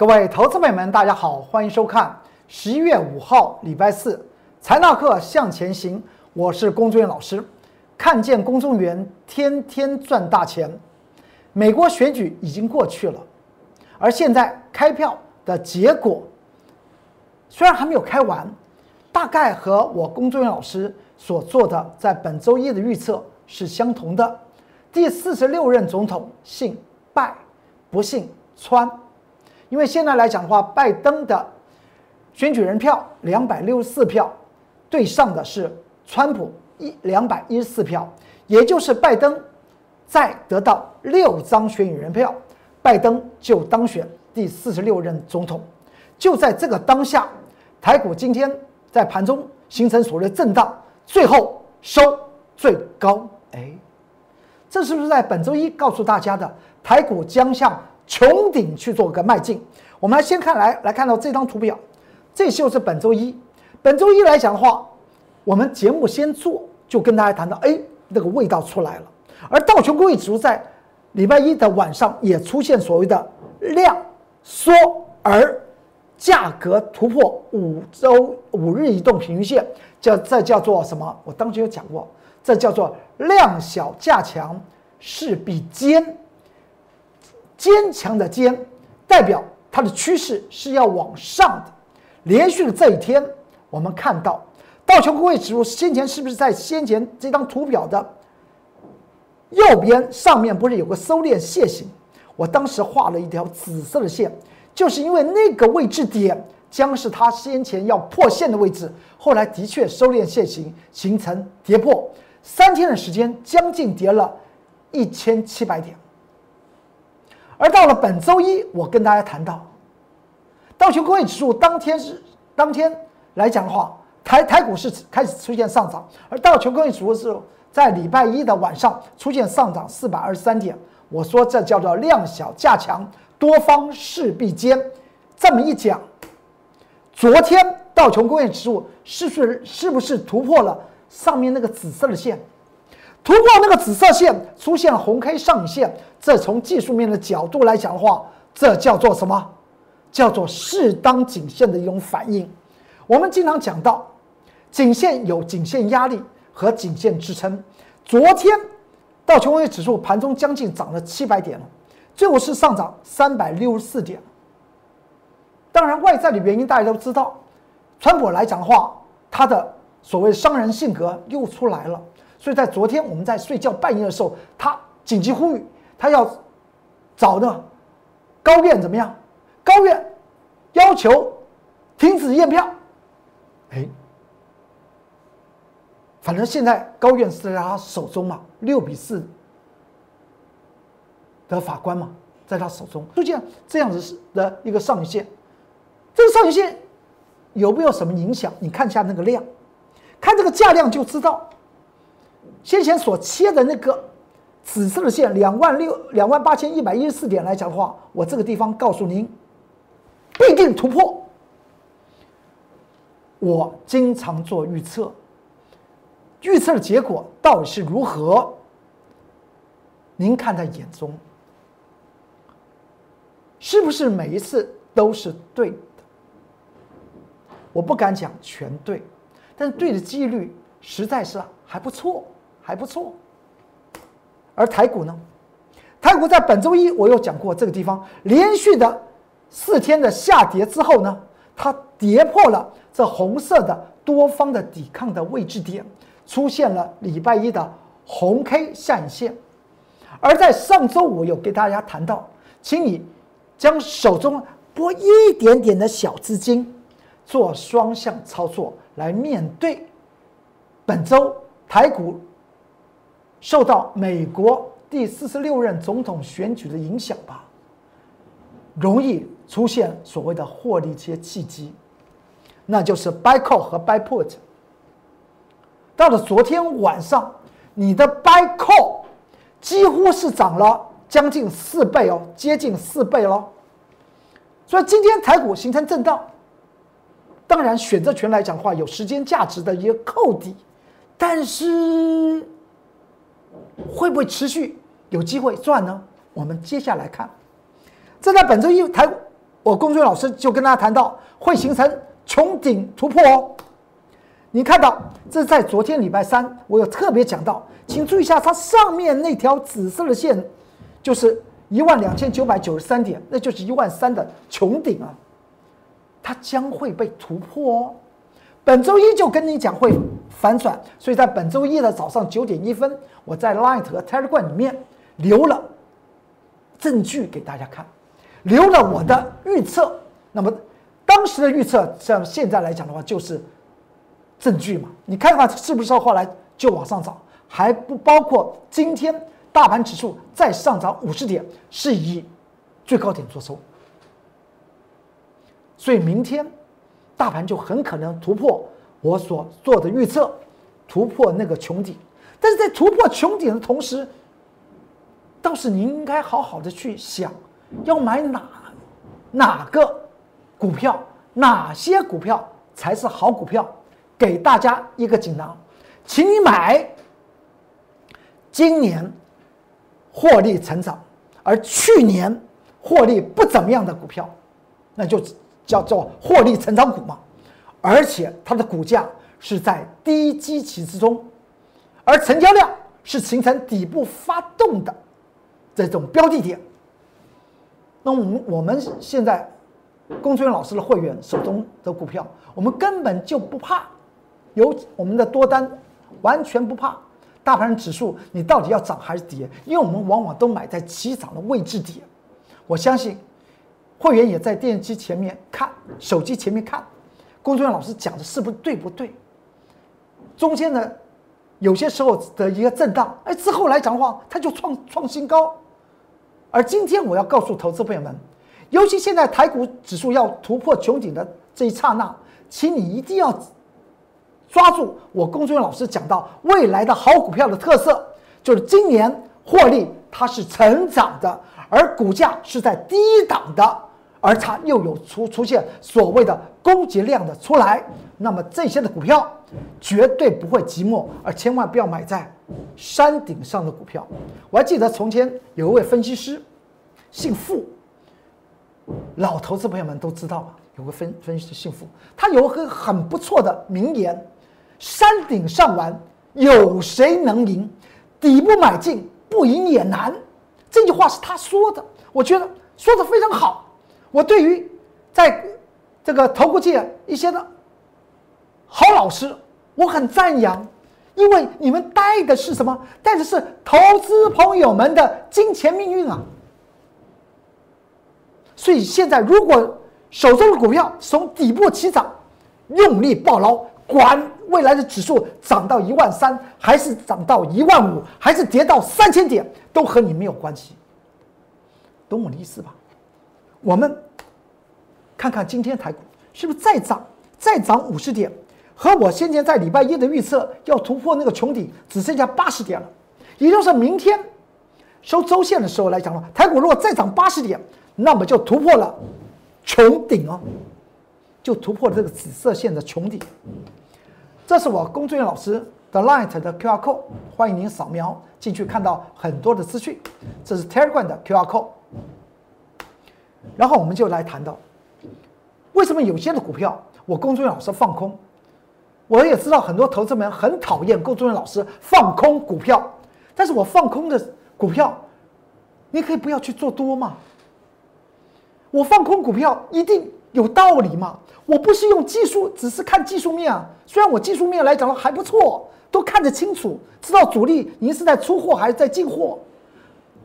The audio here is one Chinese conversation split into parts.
各位投资朋友们，大家好，欢迎收看十一月五号礼拜四财纳课向前行。我是龚忠元老师，看见公众员天天赚大钱。美国选举已经过去了，而现在开票的结果虽然还没有开完，大概和我龚忠元老师所做的在本周一的预测是相同的。第四十六任总统姓拜，不姓川。因为现在来讲的话，拜登的选举人票两百六十四票，对上的是川普一两百一十四票，也就是拜登再得到六张选举人票，拜登就当选第四十六任总统。就在这个当下，台股今天在盘中形成所谓的震荡，最后收最高。哎，这是不是在本周一告诉大家的？台股将向。穹顶去做个迈进。我们来先看来来看到这张图表，这就是本周一。本周一来讲的话，我们节目先做，就跟大家谈到，哎，那个味道出来了。而道琼工业指数在礼拜一的晚上也出现所谓的量缩，而价格突破五周五日移动平均线，叫这叫做什么？我当时有讲过，这叫做量小价强，势必坚。坚强的坚，代表它的趋势是要往上的。连续的这一天，我们看到道琼工业指数先前是不是在先前这张图表的右边上面不是有个收敛线形？我当时画了一条紫色的线，就是因为那个位置点将是它先前要破线的位置。后来的确收敛线形形成跌破，三天的时间将近跌了一千七百点。而到了本周一，我跟大家谈到，道琼工业指数当天是当天来讲的话，台台股是开始出现上涨，而道琼工业指数是在礼拜一的晚上出现上涨四百二十三点。我说这叫做量小价强，多方势必坚。这么一讲，昨天道琼工业指数是不是是不是突破了上面那个紫色的线？突破那个紫色线，出现红 K 上影线。这从技术面的角度来讲的话，这叫做什么？叫做适当颈线的一种反应。我们经常讲到，颈线有颈线压力和颈线支撑。昨天道琼斯指数盘中将近涨了七百点了，最后是上涨三百六十四点。当然，外在的原因大家都知道，川普来讲的话，他的所谓商人性格又出来了。所以在昨天我们在睡觉半夜的时候，他紧急呼吁。他要找的高院怎么样？高院要求停止验票。哎，反正现在高院是在他手中嘛，六比四的法官嘛，在他手中出现这样子的一个上影线。这个上影线有没有什么影响？你看一下那个量，看这个价量就知道，先前所切的那个。紫色的线两万六两万八千一百一十四点来讲的话，我这个地方告诉您，必定突破。我经常做预测，预测的结果到底是如何？您看在眼中，是不是每一次都是对的？我不敢讲全对，但是对的几率实在是还不错，还不错。而台股呢？台股在本周一我有讲过，这个地方连续的四天的下跌之后呢，它跌破了这红色的多方的抵抗的位置点，出现了礼拜一的红 K 下影线。而在上周五有给大家谈到，请你将手中拨一点点的小资金做双向操作，来面对本周台股。受到美国第四十六任总统选举的影响吧，容易出现所谓的获利一些契机，那就是 buy call 和 buy put。到了昨天晚上，你的 buy call 几乎是涨了将近四倍哦，接近四倍喽。所以今天台股形成震荡，当然选择权来讲话，有时间价值的一个扣底，但是。会不会持续有机会赚呢？我们接下来看，这在本周一台，我我工作老师就跟大家谈到会形成穹顶突破哦。你看到这在昨天礼拜三，我有特别讲到，请注意一下，它上面那条紫色的线就是一万两千九百九十三点，那就是一万三的穹顶啊，它将会被突破哦。本周一就跟你讲会反转，所以在本周一的早上九点一分，我在 Light 和 Telegram 里面留了证据给大家看，留了我的预测。那么当时的预测，像现在来讲的话，就是。证据嘛，你看看是不是后来就往上涨，还不包括今天大盘指数再上涨五十点，是以最高点做收，所以明天大盘就很可能突破我所做的预测，突破那个穹顶。但是在突破穹顶的同时，倒是您应该好好的去想，要买哪哪个股票，哪些股票才是好股票。给大家一个锦囊，请你买今年获利成长，而去年获利不怎么样的股票，那就叫做获利成长股嘛。而且它的股价是在低基期之中，而成交量是形成底部发动的这种标的点。那我们我们现在龚春老师的会员手中的股票，我们根本就不怕。有我们的多单，完全不怕大盘指数，你到底要涨还是跌？因为我们往往都买在起涨的位置点。我相信会员也在电视机前面看，手机前面看，工作人员老师讲的是不是对不对？中间呢，有些时候的一个震荡，哎，之后来讲的话，它就创创新高。而今天我要告诉投资朋友们，尤其现在台股指数要突破穹顶的这一刹那，请你一定要。抓住我工作人员老师讲到未来的好股票的特色，就是今年获利它是成长的，而股价是在低档的，而它又有出出现所谓的供给量的出来，那么这些的股票绝对不会寂寞，而千万不要买在山顶上的股票。我还记得从前有一位分析师，姓傅，老投资朋友们都知道吧？有个分分析师姓傅，他有个很不错的名言。山顶上玩，有谁能赢？底部买进，不赢也难。这句话是他说的，我觉得说的非常好。我对于在这个投顾界一些的好老师，我很赞扬，因为你们带的是什么？带的是投资朋友们的金钱命运啊。所以现在，如果手中的股票从底部起涨，用力爆捞，管。未来的指数涨到一万三，还是涨到一万五，还是跌到三千点，都和你没有关系，懂我的意思吧？我们看看今天台股是不是再涨，再涨五十点，和我先前在礼拜一的预测要突破那个穹顶，只剩下八十点了。也就是明天收周线的时候来讲了，台股如果再涨八十点，那么就突破了穹顶哦，就突破了这个紫色线的穹顶。这是我工作人员老师的 Light 的 QR code，欢迎您扫描进去，看到很多的资讯。这是 Telegram 的 QR code。然后我们就来谈到，为什么有些的股票我工作人员老师放空？我也知道很多投资人很讨厌工作人员老师放空股票，但是我放空的股票，你可以不要去做多嘛？我放空股票一定有道理吗？我不是用技术，只是看技术面啊。虽然我技术面来讲还不错，都看得清楚，知道主力您是在出货还是在进货。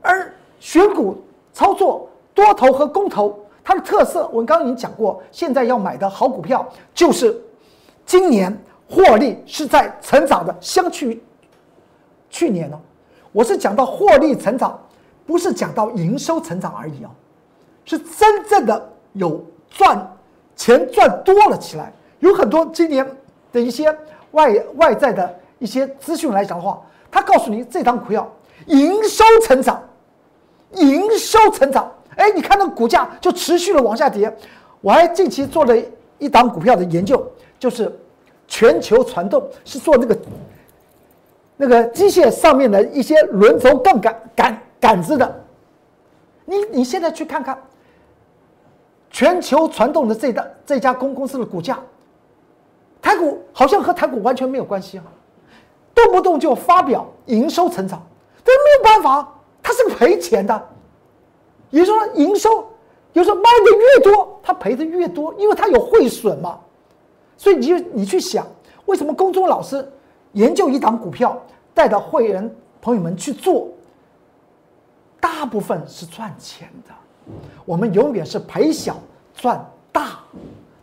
而选股操作多头和空头，它的特色我刚刚已经讲过。现在要买的好股票，就是今年获利是在成长的，相去去年呢，我是讲到获利成长，不是讲到营收成长而已啊，是真正的有赚。钱赚多了起来，有很多今年的一些外外在的一些资讯来讲的话，他告诉你这张股票营收成长，营收成长，哎，你看那个股价就持续的往下跌。我还近期做了一档股票的研究，就是全球传动是做那个那个机械上面的一些轮轴杠杆杆杆子的。你你现在去看看。全球传动的这档这家公公司的股价，台股好像和台股完全没有关系啊，动不动就发表营收成长，但是没有办法，它是赔钱的。也就是说，营收有时候卖的越多，它赔的越多，因为它有汇损嘛。所以你就你去想，为什么公众老师研究一档股票，带着会员朋友们去做，大部分是赚钱的。我们永远是赔小赚大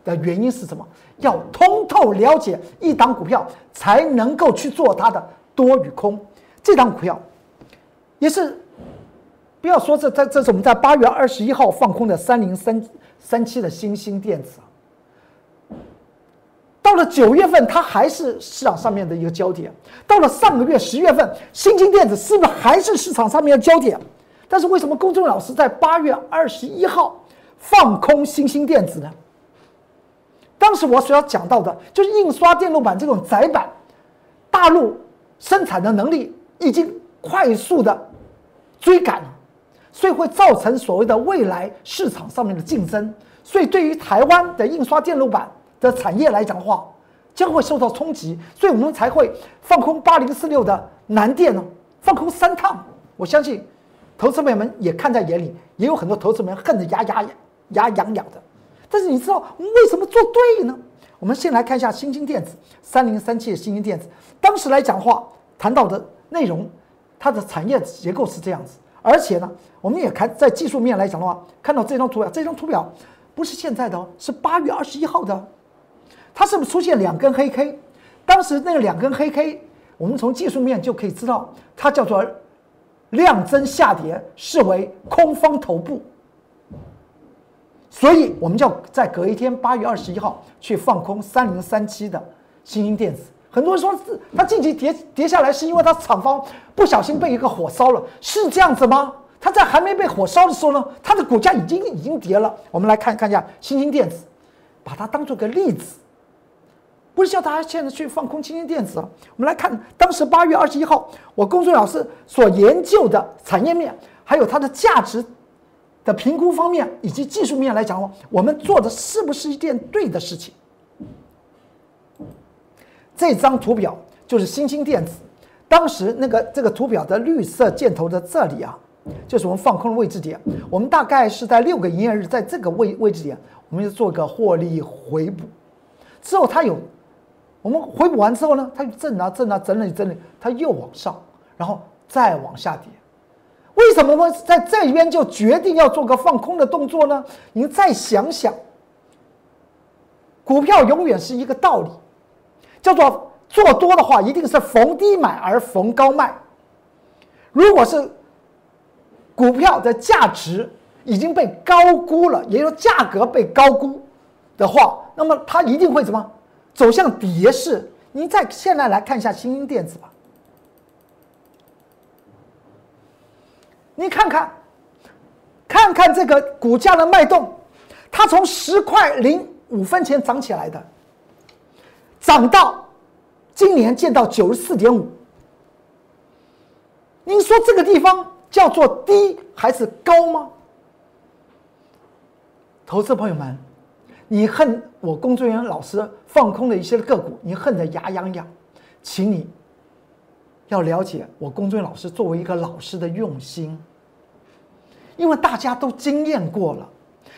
的原因是什么？要通透了解一档股票，才能够去做它的多与空。这档股票也是。不要说这这这是我们在八月二十一号放空的三零三三七的新兴电子到了九月份它还是市场上面的一个焦点，到了上个月十月份，新兴电子是不是还是市场上面的焦点？但是为什么公众老师在八月二十一号放空新兴电子呢？当时我所要讲到的就是印刷电路板这种窄板，大陆生产的能力已经快速的追赶了。所以会造成所谓的未来市场上面的竞争，所以对于台湾的印刷电路板的产业来讲的话，将会受到冲击，所以我们才会放空八零四六的南电呢，放空三趟。我相信，投资朋友们也看在眼里，也有很多投资们恨得牙牙牙痒痒的。但是你知道我们为什么做对呢？我们先来看一下新兴电子三零三七的新兴电子，当时来讲话谈到的内容，它的产业结构是这样子。而且呢，我们也看在技术面来讲的话，看到这张图表，这张图表不是现在的，是八月二十一号的，它是不是出现两根黑 K？当时那两根黑 K，我们从技术面就可以知道，它叫做量增下跌，视为空方头部，所以我们就要在隔一天八月二十一号去放空三零三七的新兴电子。很多人说是它近期跌跌下来，是因为它厂方不小心被一个火烧了，是这样子吗？它在还没被火烧的时候呢，它的股价已经已经跌了。我们来看看一下新兴电子，把它当做个例子，不是叫大家现在去放空新兴电子啊。我们来看当时八月二十一号，我公孙老师所研究的产业面，还有它的价值的评估方面，以及技术面来讲，我们做的是不是一件对的事情？这张图表就是新兴电子，当时那个这个图表的绿色箭头的这里啊，就是我们放空的位置点。我们大概是在六个营业日，在这个位位置点，我们就做个获利回补。之后它有，我们回补完之后呢，它就震啊震啊，整理整理，它又往上，然后再往下跌。为什么我在这边就决定要做个放空的动作呢？您再想想，股票永远是一个道理。叫做做多的话，一定是逢低买而逢高卖。如果是股票的价值已经被高估了，也就是价格被高估的话，那么它一定会怎么走向跌势？您再现在来看一下新兴电子吧，你看看，看看这个股价的脉动，它从十块零五分钱涨起来的。涨到今年见到九十四点五，您说这个地方叫做低还是高吗？投资朋友们，你恨我工作人员老师放空的一些个股，你恨得牙痒痒，请你要了解我工作人员老师作为一个老师的用心，因为大家都经验过了，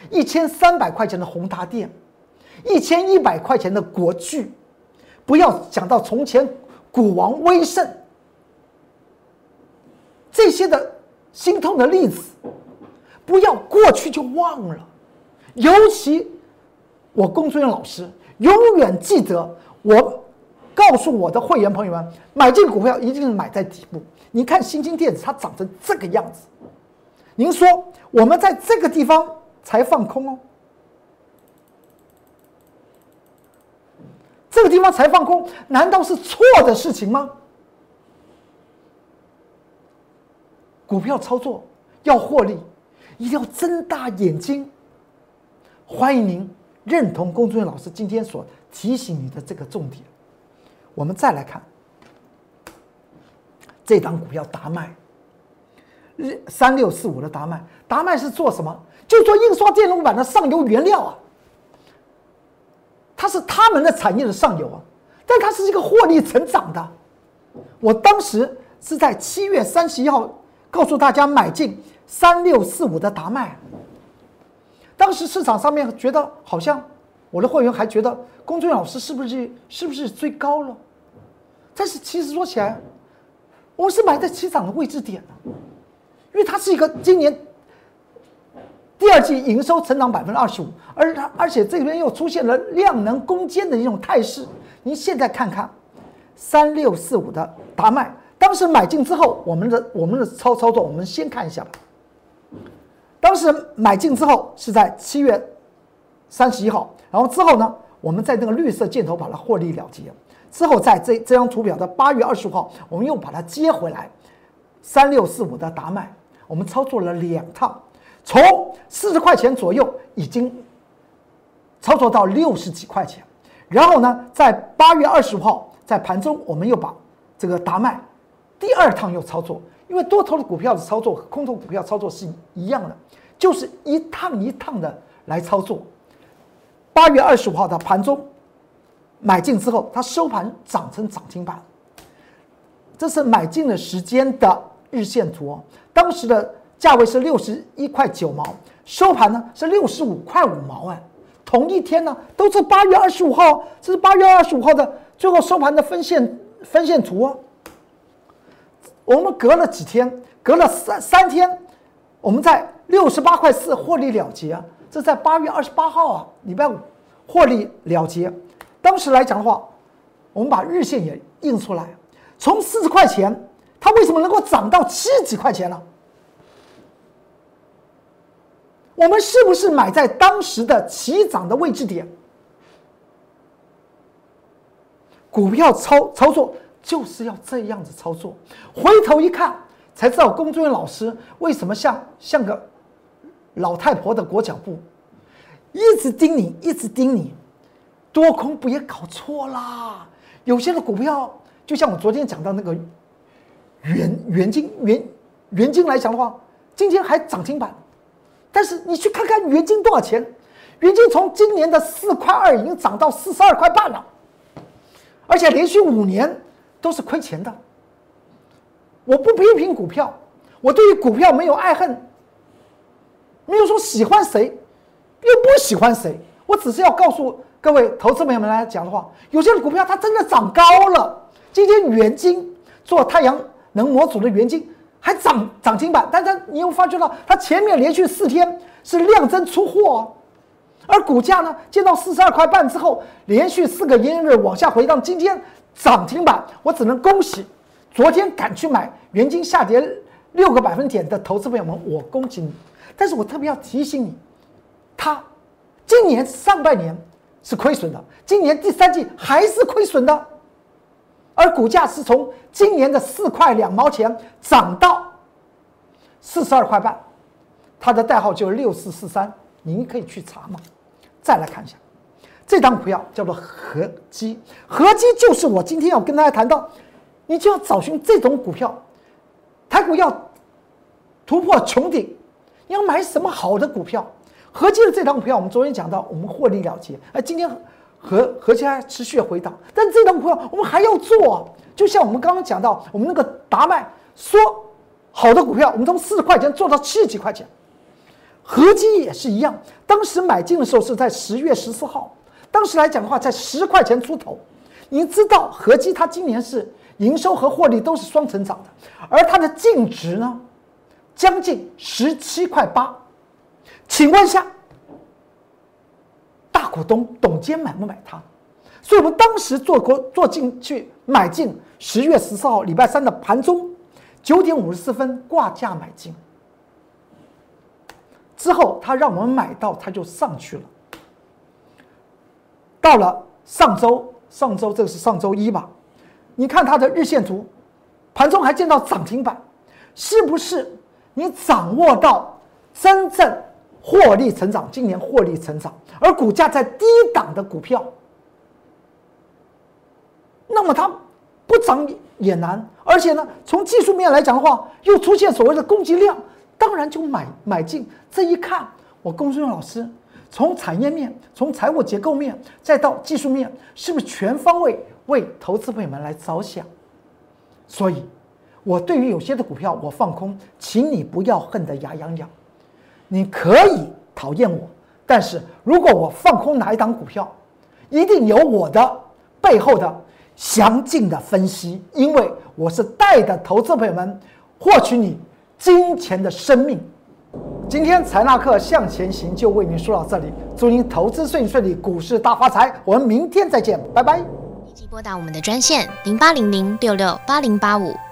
一千三百块钱的宏达电，一千一百块钱的国巨。不要讲到从前股王威盛这些的心痛的例子，不要过去就忘了。尤其我工作人员老师永远记得，我告诉我的会员朋友们，买进股票一定是买在底部。你看新兴电子它长成这个样子，您说我们在这个地方才放空哦。个地方才放空，难道是错的事情吗？股票操作要获利，一定要睁大眼睛。欢迎您认同龚俊老师今天所提醒你的这个重点。我们再来看这档股票达麦，日三六四五的达麦，达麦是做什么？就做印刷电路板的上游原料啊，它是他们的产业的上游啊，但它是一个获利成长的。我当时是在七月三十一号告诉大家买进三六四五的达麦，当时市场上面觉得好像我的会员还觉得龚俊老师是不是是不是追高了？但是其实说起来，我是买在起涨的位置点的，因为它是一个今年。第二季营收成长百分之二十五，而它而且这边又出现了量能攻坚的一种态势。您现在看看，三六四五的达麦，当时买进之后，我们的我们的操操作，我们先看一下吧。当时买进之后是在七月三十一号，然后之后呢，我们在那个绿色箭头把它获利了结。之后在这这张图表的八月二十五号，我们又把它接回来，三六四五的达麦，我们操作了两趟。从四十块钱左右已经操作到六十几块钱，然后呢，在八月二十五号在盘中，我们又把这个达麦第二趟又操作，因为多头的股票的操作和空头股票操作是一样的，就是一趟一趟的来操作。八月二十五号的盘中买进之后，它收盘涨成涨停板，这是买进的时间的日线图，当时的。价位是六十一块九毛，收盘呢是六十五块五毛哎，同一天呢都是八月二十五号，这是八月二十五号的最后收盘的分线分线图啊。我们隔了几天，隔了三三天，我们在六十八块四获利了结，这在八月二十八号啊，礼拜五获利了结。当时来讲的话，我们把日线也印出来，从四十块钱，它为什么能够涨到七十几块钱呢？我们是不是买在当时的起涨的位置点？股票操操作就是要这样子操作。回头一看，才知道工作人员老师为什么像像个老太婆的裹脚布，一直盯你，一直盯你，多空不也搞错啦？有些的股票，就像我昨天讲到那个元元金元元金来讲的话，今天还涨停板。但是你去看看原金多少钱？原金从今年的四块二已经涨到四十二块半了，而且连续五年都是亏钱的。我不批评股票，我对于股票没有爱恨，没有说喜欢谁，又不喜欢谁。我只是要告诉各位投资朋友们来讲的话，有些股票它真的涨高了。今天原金做太阳能模组的原金。还涨涨停板，但是你又发觉到它前面连续四天是量增出货，而股价呢见到四十二块半之后，连续四个营业日往下回荡，今天涨停板，我只能恭喜昨天敢去买元金下跌六个百分点的投资朋友们，我恭喜你。但是我特别要提醒你，它今年上半年是亏损的，今年第三季还是亏损的。而股价是从今年的四块两毛钱涨到四十二块半，它的代号就是六四四三，您可以去查嘛。再来看一下，这张股票叫做合基，合基就是我今天要跟大家谈到，你就要找寻这种股票，台股要突破穹顶，你要买什么好的股票？合基的这张股票，我们昨天讲到，我们获利了结，而今天。和和其他持续回档，但这档股票我们还要做，啊就像我们刚刚讲到，我们那个达麦说好的股票，我们从四十块钱做到七十几块钱，合基也是一样，当时买进的时候是在十月十四号，当时来讲的话在十块钱出头，你知道合基它今年是营收和获利都是双成长的，而它的净值呢将近十七块八，请问一下。股东董监买不买它？所以我们当时做过做进去买进，十月十四号礼拜三的盘中九点五十四分挂价买进，之后他让我们买到，他就上去了。到了上周，上周这是上周一吧？你看它的日线图，盘中还见到涨停板，是不是？你掌握到真正？获利成长，今年获利成长，而股价在低档的股票，那么它不涨也难。而且呢，从技术面来讲的话，又出现所谓的供给量，当然就买买进。这一看，我龚顺老师从产业面、从财务结构面，再到技术面，是不是全方位为投资朋友们来着想？所以，我对于有些的股票我放空，请你不要恨得牙痒痒。你可以讨厌我，但是如果我放空哪一档股票，一定有我的背后的详尽的分析，因为我是带的投资朋友们获取你金钱的生命。今天财纳克向前行就为您说到这里，祝您投资顺顺利，股市大发财。我们明天再见，拜拜。立即拨打我们的专线零八零零六六八零八五